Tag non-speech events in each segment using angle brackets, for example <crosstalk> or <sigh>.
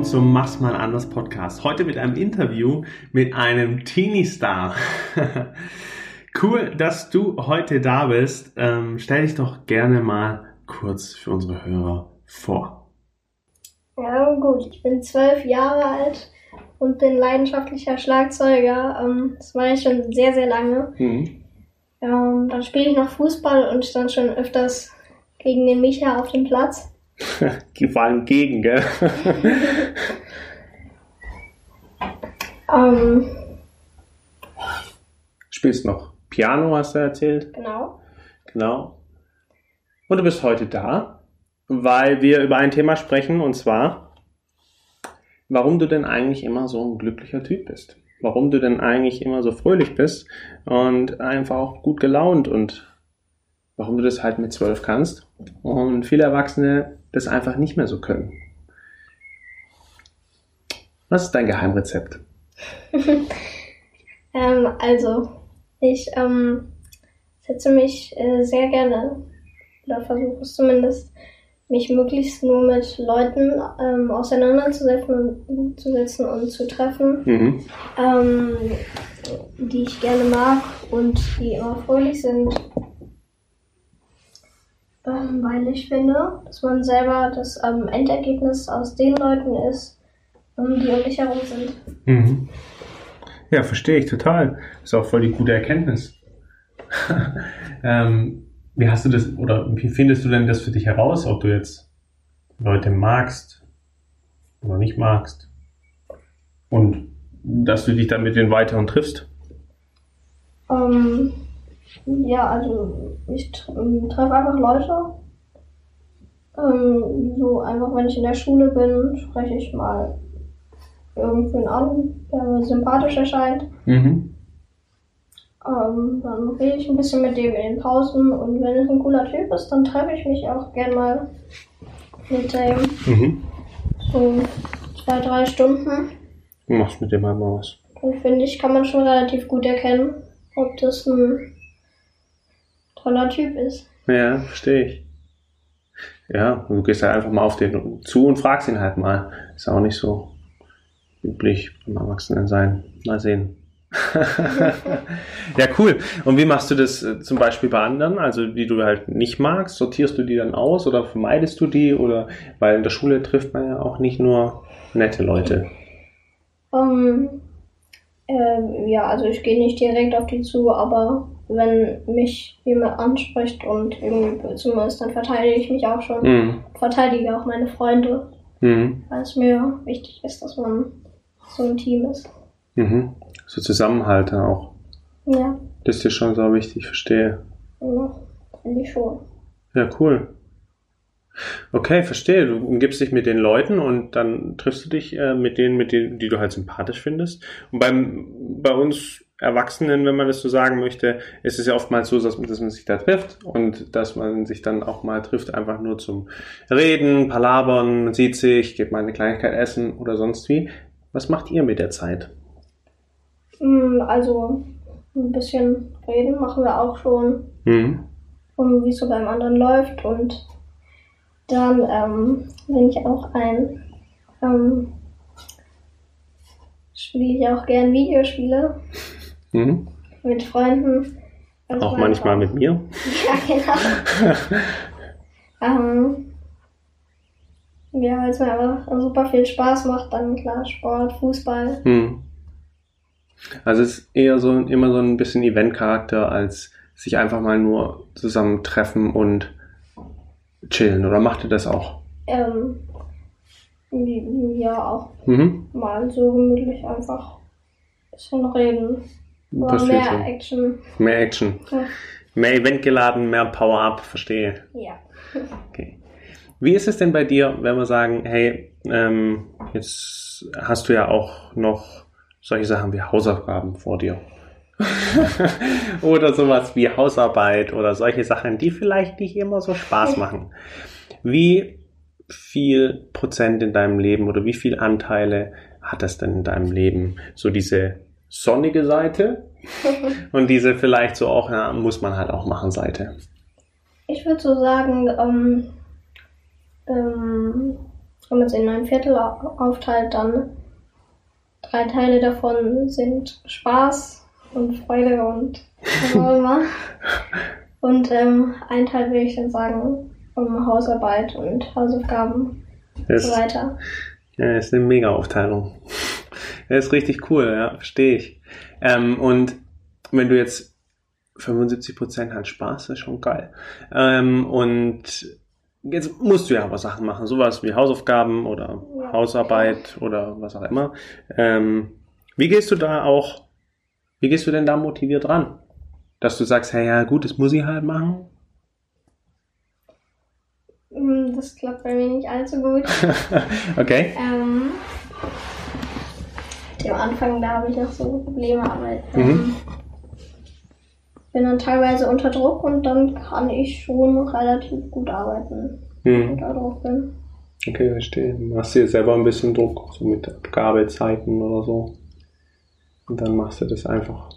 Willkommen zum Mach's mal anders Podcast. Heute mit einem Interview mit einem Teenie-Star. <laughs> cool, dass du heute da bist. Ähm, stell dich doch gerne mal kurz für unsere Hörer vor. Ja, gut. Ich bin zwölf Jahre alt und bin leidenschaftlicher Schlagzeuger. Ähm, das war ich schon sehr, sehr lange. Mhm. Ähm, dann spiele ich noch Fußball und stand schon öfters gegen den Micha auf dem Platz. <laughs> Gefallen gegen, gell? ähm, Spielst noch Piano, hast du erzählt? Genau. Genau. Und du bist heute da, weil wir über ein Thema sprechen, und zwar, warum du denn eigentlich immer so ein glücklicher Typ bist. Warum du denn eigentlich immer so fröhlich bist und einfach auch gut gelaunt und warum du das halt mit zwölf kannst und viele Erwachsene das einfach nicht mehr so können. Was ist dein Geheimrezept? <laughs> ähm, also, ich ähm, setze mich äh, sehr gerne, oder versuche es zumindest, mich möglichst nur mit Leuten ähm, auseinanderzusetzen und, zu setzen und zu treffen, mhm. ähm, die ich gerne mag und die immer fröhlich sind ähm, weil ich finde, dass man selber das ähm, Endergebnis aus den Leuten ist, ähm, die um dich herum sind. Mhm. Ja, verstehe ich total. Ist auch voll die gute Erkenntnis. <laughs> ähm, wie hast du das, oder wie findest du denn das für dich heraus, ob du jetzt Leute magst oder nicht magst? Und dass du dich dann mit den weiteren triffst? Ähm, ja, also ich ähm, treffe einfach Leute. Ähm, so einfach, wenn ich in der Schule bin, spreche ich mal irgendwen an, der mir sympathisch erscheint. Mhm. Ähm, dann rede ich ein bisschen mit dem in den Pausen und wenn es ein cooler Typ ist, dann treffe ich mich auch gern mal mit dem. Mhm. So zwei, drei Stunden. Du machst mit dem halt mal was. Und finde ich, kann man schon relativ gut erkennen, ob das ein toller Typ ist. Ja, verstehe ich. Ja, du gehst halt einfach mal auf den zu und fragst ihn halt mal. Ist auch nicht so üblich beim Erwachsenen sein. Mal sehen. <laughs> ja, cool. Und wie machst du das äh, zum Beispiel bei anderen? Also, die du halt nicht magst, sortierst du die dann aus oder vermeidest du die? Oder weil in der Schule trifft man ja auch nicht nur nette Leute. Um, ähm, ja, also ich gehe nicht direkt auf die zu, aber wenn mich jemand anspricht und irgendwie böse ist, dann verteidige ich mich auch schon. Mhm. Verteidige auch meine Freunde. Mhm. Weil es mir wichtig ist, dass man so ein Team ist. Mhm. So Zusammenhalt auch. Ja. Das ist dir schon so wichtig, verstehe. Ja, finde ich schon. Ja, cool. Okay, verstehe. Du umgibst dich mit den Leuten und dann triffst du dich äh, mit denen, mit denen, die du halt sympathisch findest. Und beim, bei uns Erwachsenen, wenn man das so sagen möchte, ist es ja oftmals so, dass, dass man sich da trifft und dass man sich dann auch mal trifft, einfach nur zum Reden, Palabern, man sieht sich, geht mal eine Kleinigkeit essen oder sonst wie. Was macht ihr mit der Zeit? Hm, also ein bisschen reden machen wir auch schon, mhm. um wie es so beim anderen läuft und dann ähm, bin ich auch ein ähm, spiele ich auch gern Videospiele. Mhm. Mit Freunden. Also auch manchmal mit mir? Ja, genau. <laughs> ähm, ja, weil es mir einfach super viel Spaß macht, dann klar, Sport, Fußball. Mhm. Also es ist eher so immer so ein bisschen Eventcharakter, als sich einfach mal nur zusammen treffen und chillen. Oder macht ihr das auch? Ähm, ja, auch mhm. mal so gemütlich einfach ein bisschen reden. Aber mehr schon. Action. Mehr Action. Mehr Event geladen, mehr Power-Up, verstehe. Ja. <laughs> Okay. Wie ist es denn bei dir, wenn wir sagen, hey, ähm, jetzt hast du ja auch noch solche Sachen wie Hausaufgaben vor dir? <laughs> oder sowas wie Hausarbeit oder solche Sachen, die vielleicht nicht immer so Spaß machen. Wie viel Prozent in deinem Leben oder wie viel Anteile hat das denn in deinem Leben? So diese sonnige Seite <laughs> und diese vielleicht so auch, ja, muss man halt auch machen Seite. Ich würde so sagen, ähm, ähm, wenn man es in ein Viertel aufteilt, dann drei Teile davon sind Spaß und Freude und was auch immer. <laughs> und ähm, ein Teil würde ich dann sagen, um Hausarbeit und Hausaufgaben und so weiter. Ja, ist eine mega Aufteilung. Das ist richtig cool, ja, verstehe ich. Ähm, und wenn du jetzt 75% halt Spaß, das ist schon geil. Ähm, und jetzt musst du ja aber Sachen machen, sowas wie Hausaufgaben oder. Hausarbeit oder was auch immer. Ähm, wie gehst du da auch, wie gehst du denn da motiviert ran? Dass du sagst, hey, ja gut, das muss ich halt machen? Hm, das klappt bei mir nicht allzu gut. <laughs> okay. Ähm, am Anfang, da habe ich noch so Probleme, aber ähm, mhm. bin dann teilweise unter Druck und dann kann ich schon relativ gut arbeiten, wenn mhm. ich unter Druck bin. Okay, verstehe. Machst du dir selber ein bisschen Druck, so mit Abgabezeiten oder so. Und dann machst du das einfach.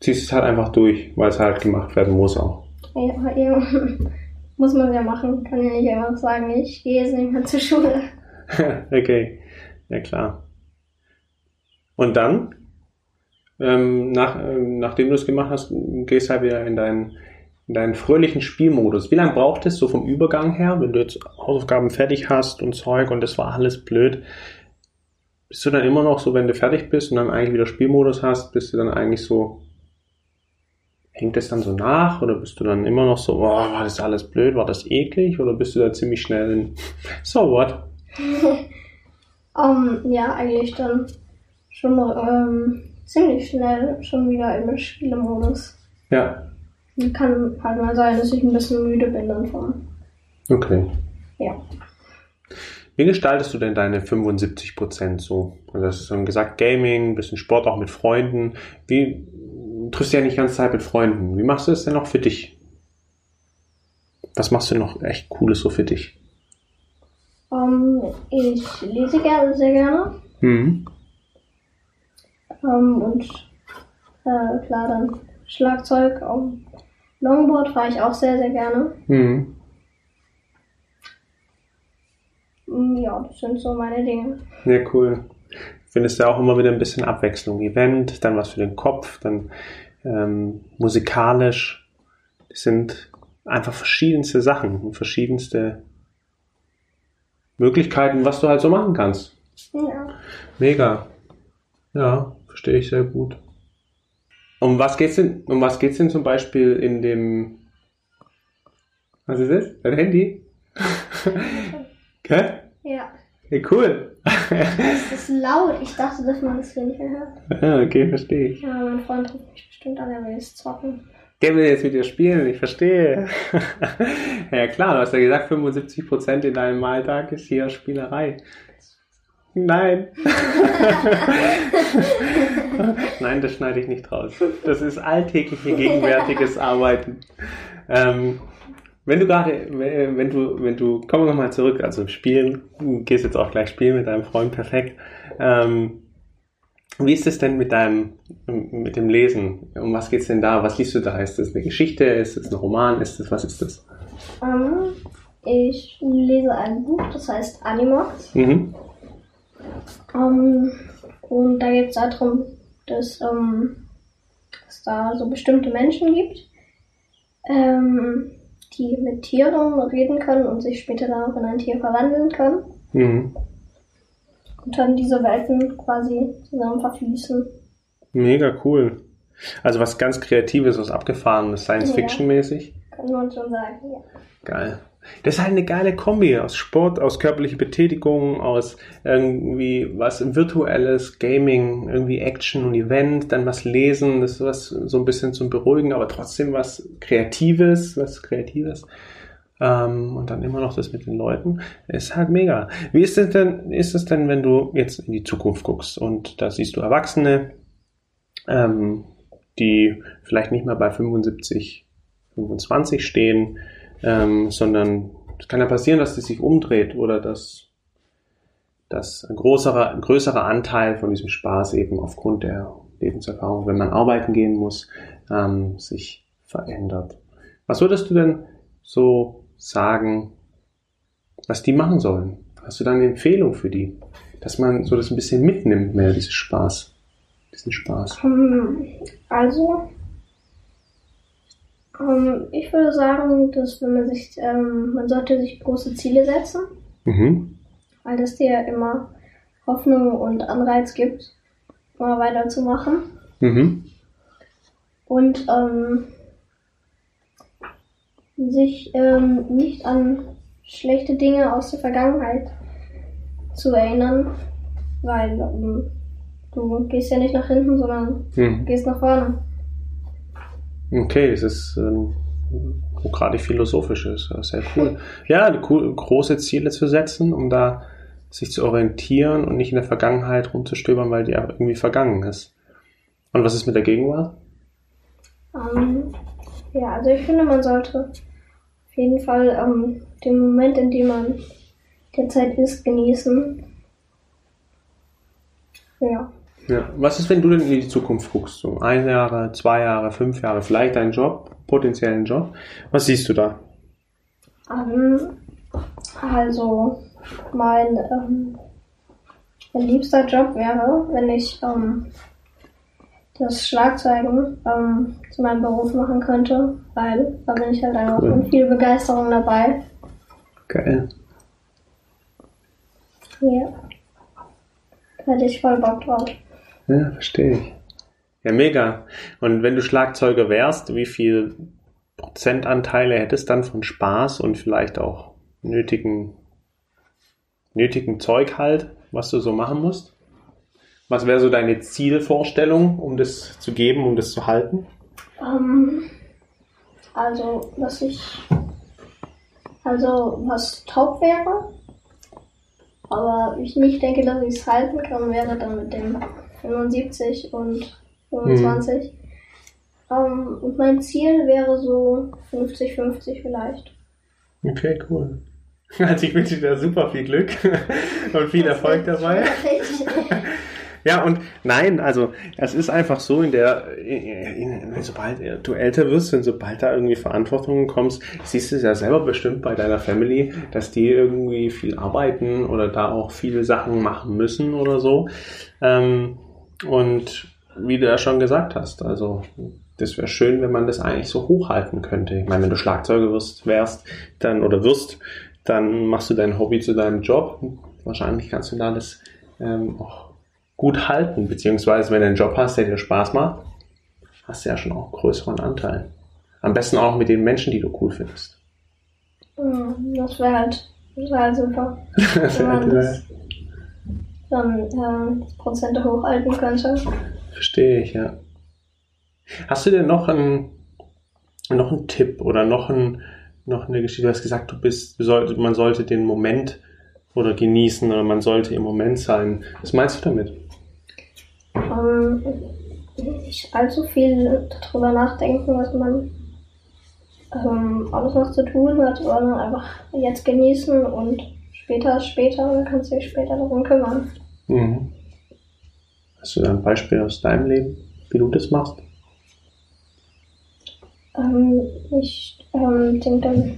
Ziehst es halt einfach durch, weil es halt gemacht werden muss auch. Ja, ja. <laughs> muss man ja machen. Kann ja nicht einfach sagen, ich gehe jetzt nicht mehr zur Schule. <laughs> okay, ja klar. Und dann, ähm, nach, äh, nachdem du es gemacht hast, gehst halt wieder in deinen, in deinen fröhlichen Spielmodus. Wie lange braucht es so vom Übergang her, wenn du jetzt Hausaufgaben fertig hast und Zeug und das war alles blöd? Bist du dann immer noch so, wenn du fertig bist und dann eigentlich wieder Spielmodus hast, bist du dann eigentlich so, hängt das dann so nach oder bist du dann immer noch so, oh, war das alles blöd, war das eklig oder bist du da ziemlich schnell in, <laughs> so what? um, <laughs> ja, eigentlich dann schon ähm, ziemlich schnell schon wieder im Spielemodus. Ja. Kann halt mal sein, dass ich ein bisschen müde bin dann von. Okay. Ja. Wie gestaltest du denn deine 75% so? Also hast du schon gesagt, Gaming, bisschen Sport auch mit Freunden. Wie du triffst ja nicht die ganze Zeit mit Freunden. Wie machst du es denn noch für dich? Was machst du noch echt Cooles so für dich? Um, ähm, ich lese gerne, sehr gerne. Mhm. Ähm, und äh, klar, dann Schlagzeug. Um, Longboard fahre ich auch sehr, sehr gerne. Mhm. Ja, das sind so meine Dinge. Ja, cool. Findest du auch immer wieder ein bisschen Abwechslung. Event, dann was für den Kopf, dann ähm, musikalisch. Das sind einfach verschiedenste Sachen und verschiedenste Möglichkeiten, was du halt so machen kannst. Ja. Mega. Ja, verstehe ich sehr gut. Um was geht's denn, um was geht's denn zum Beispiel in dem, was ist das? Dein Handy? <laughs> Hä? Ja. Hey, cool. das ist laut. Ich dachte, dass man das hier nicht mehr hört. Ah, okay, verstehe ich. Ja, mein Freund ruft mich bestimmt an, er will jetzt zocken. Der will jetzt mit dir spielen, ich verstehe. <laughs> ja klar, du hast ja gesagt, 75% in deinem Alltag ist hier Spielerei. Nein. <laughs> Nein, das schneide ich nicht raus. Das ist alltägliche, gegenwärtiges Arbeiten. Ähm, wenn du gerade, wenn du, wenn du, kommen wir nochmal zurück, also spielen, gehst jetzt auch gleich spielen mit deinem Freund, perfekt. Ähm, wie ist es denn mit deinem, mit dem Lesen? Um was geht's denn da? Was liest du da? Ist das eine Geschichte? Ist das ein Roman? Ist das, was ist das? Um, ähm, ich lese ein Buch, das heißt Animox. Mhm. Um, und da geht es darum, dass um, es da so bestimmte Menschen gibt, ähm, die mit Tieren reden können und sich später dann auch in ein Tier verwandeln können. Mhm. Und dann diese Welten quasi zusammen verfließen. Mega cool. Also was ganz Kreatives, was Abgefahrenes, Science-Fiction-mäßig. Ja, kann man schon sagen, ja. Geil. Das ist halt eine geile Kombi aus Sport, aus körperlicher Betätigung, aus irgendwie was Virtuelles, Gaming, irgendwie Action und Event, dann was lesen, das ist was so ein bisschen zum Beruhigen, aber trotzdem was Kreatives, was Kreatives. Ähm, und dann immer noch das mit den Leuten. Ist halt mega. Wie ist es denn, ist es denn, wenn du jetzt in die Zukunft guckst und da siehst du Erwachsene, ähm, die vielleicht nicht mehr bei 75, 25 stehen, ähm, sondern es kann ja passieren, dass es sich umdreht oder dass, dass ein, größerer, ein größerer Anteil von diesem Spaß eben aufgrund der Lebenserfahrung, wenn man arbeiten gehen muss, ähm, sich verändert. Was würdest du denn so sagen, was die machen sollen? Hast du da eine Empfehlung für die? Dass man so das ein bisschen mitnimmt, mehr diesen Spaß. Diesen Spaß. Hm, also, ähm, ich würde sagen, dass wenn man sich, ähm, man sollte sich große Ziele setzen, mhm. weil das dir immer Hoffnung und Anreiz gibt, mal weiterzumachen. Mhm. Und ähm, sich ähm, nicht an schlechte Dinge aus der Vergangenheit zu erinnern, weil ähm, du gehst ja nicht nach hinten, sondern mhm. gehst nach vorne. Okay, es ist ähm, gerade philosophisch ist, sehr cool. ja, große Ziele zu setzen, um da sich zu orientieren und nicht in der Vergangenheit rumzustöbern, weil die irgendwie vergangen ist. Und was ist mit der Gegenwart? Um, ähm, ja, also ich finde, man sollte auf jeden Fall um, ähm, den Moment, in dem man derzeit ist, genießen. Ja. Ja. Was ist, wenn du denn in die Zukunft guckst? So ein Jahre, zwei Jahre, fünf Jahre, vielleicht einen Job, potenziellen Job. Was siehst du da? Um, ähm, also, mein, ähm, mein liebster Job wäre, wenn ich ähm, das Schlagzeugen ähm, zu meinem Beruf machen könnte, weil da bin ich halt einfach cool. mit viel Begeisterung dabei. Geil. Ja. Da hätte ich voll Bock drauf. Ja, verstehe ich. Ja, mega. Und wenn du Schlagzeuger wärst, wie viel Prozentanteile hättest dann von Spaß und vielleicht auch nötigen, nötigen Zeug halt, was du so machen musst? Was wäre so deine Zielvorstellung, um das zu geben, um das zu halten? Um, ähm, also, was ich, also was top wäre, aber ich nicht denke, dass ich es halten kann, wäre dann mit dem 75 und 25. Mhm. Um, und mein Ziel wäre so 50-50 vielleicht. Okay, cool. <laughs> Also ich wünsche dir super viel Glück <laughs> und viel das Erfolg dabei. <laughs> Ja, und nein, also es ist einfach so, in der, in, in, sobald du älter wirst und sobald da irgendwie Verantwortungen kommst, siehst du es ja selber bestimmt bei deiner Family, dass die irgendwie viel arbeiten oder da auch viele Sachen machen müssen oder so. Ähm, und wie du ja schon gesagt hast, also das wäre schön, wenn man das eigentlich so hochhalten könnte. Ich meine, wenn du Schlagzeuger wirst, wärst, dann oder wirst, dann machst du dein Hobby zu deinem Job. Wahrscheinlich kannst du da das ähm, auch gut halten, beziehungsweise wenn du einen Job hast, der dir Spaß macht, hast du ja schon auch einen größeren Anteil. Am besten auch mit den Menschen, die du cool findest. Das wäre halt, wär halt super. das <laughs> wenn man das, dann äh, das Prozente hochhalten könnte. Verstehe ich, ja. Hast du denn noch einen, noch einen Tipp oder noch, ein, noch eine Geschichte? Du hast gesagt, du bist, man sollte den Moment oder genießen oder man sollte im Moment sein. Was meinst du damit? ähm, nicht allzu viel darüber nachdenken, was man ähm, alles noch zu tun hat, sondern einfach jetzt genießen und später ist später, dann kannst du dich später darum kümmern. Mhm. Hast du da ein Beispiel aus deinem Leben, wie du das machst? Ähm, ich ähm, denke,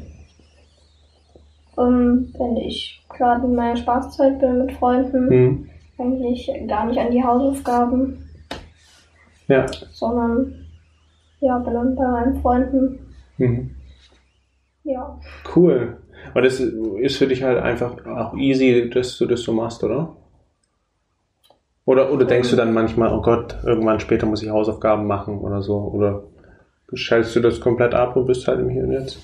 ähm, wenn ich gerade in meiner Spaßzeit bin mit Freunden, mhm eigentlich gar nicht an die Hausaufgaben. Ja. Sondern ja, bin dann bei meinen Freunden. Mhm. Ja. Cool. Aber das ist für dich halt einfach auch easy, dass du das so machst, oder? Oder, oder denkst du dann manchmal, oh Gott, irgendwann später muss ich Hausaufgaben machen oder so? Oder schaltest du das komplett ab und bist halt im Hier und Jetzt?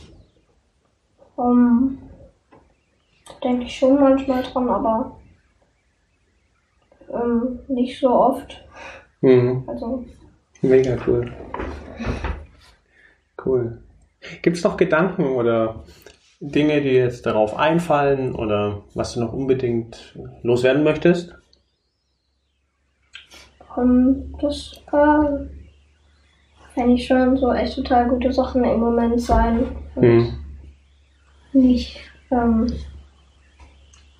Um, denke ich schon manchmal dran, aber ähm, nicht so oft. Mhm. Also. Mega cool. Cool. Gibt es noch Gedanken oder Dinge, die jetzt darauf einfallen oder was du noch unbedingt loswerden möchtest? Um, ähm, das kann eigentlich schon so echt total gute Sachen im Moment sein. Und hm. Nicht ähm,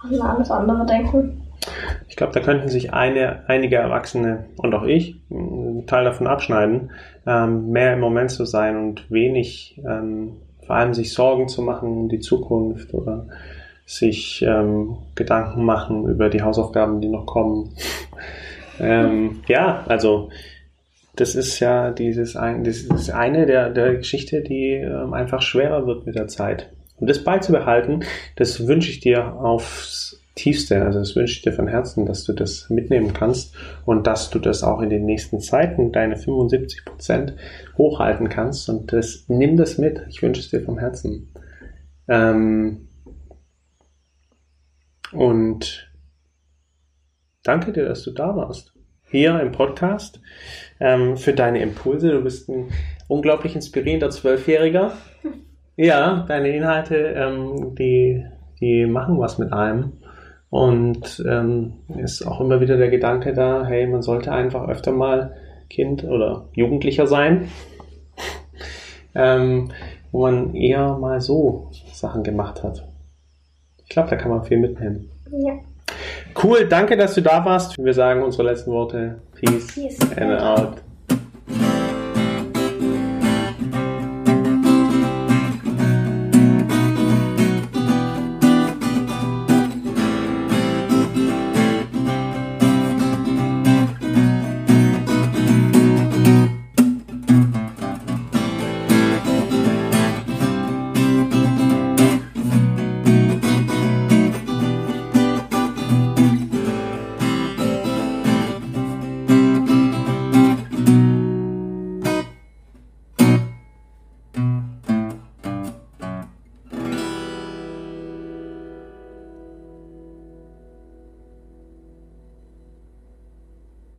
an alles andere denken. Ich glaube, da könnten sich eine, einige Erwachsene und auch ich einen Teil davon abschneiden, ähm, mehr im Moment zu sein und wenig ähm, vor allem sich Sorgen zu machen um die Zukunft oder sich ähm, Gedanken machen über die Hausaufgaben, die noch kommen. <laughs> ähm, ja, also das ist ja dieses ein, das ist eine der, der Geschichte, die ähm, einfach schwerer wird mit der Zeit. Und das beizubehalten, das wünsche ich dir aufs Tiefste. Also das wünsche ich dir von Herzen, dass du das mitnehmen kannst und dass du das auch in den nächsten Zeiten, deine 75 Prozent, hochhalten kannst. Und das, nimm das mit. Ich wünsche es dir vom Herzen. Ähm, und danke dir, dass du da warst. Hier im Podcast ähm, für deine Impulse. Du bist ein unglaublich inspirierender Zwölfjähriger. <laughs> Ja, deine Inhalte, ähm, die, die machen was mit einem. Und ähm, ist auch immer wieder der Gedanke da, hey, man sollte einfach öfter mal Kind oder Jugendlicher sein, ähm, wo man eher mal so Sachen gemacht hat. Ich glaube, da kann man viel mitnehmen. Ja. Cool, danke, dass du da warst. Wir sagen unsere letzten Worte. Peace, Peace. and out.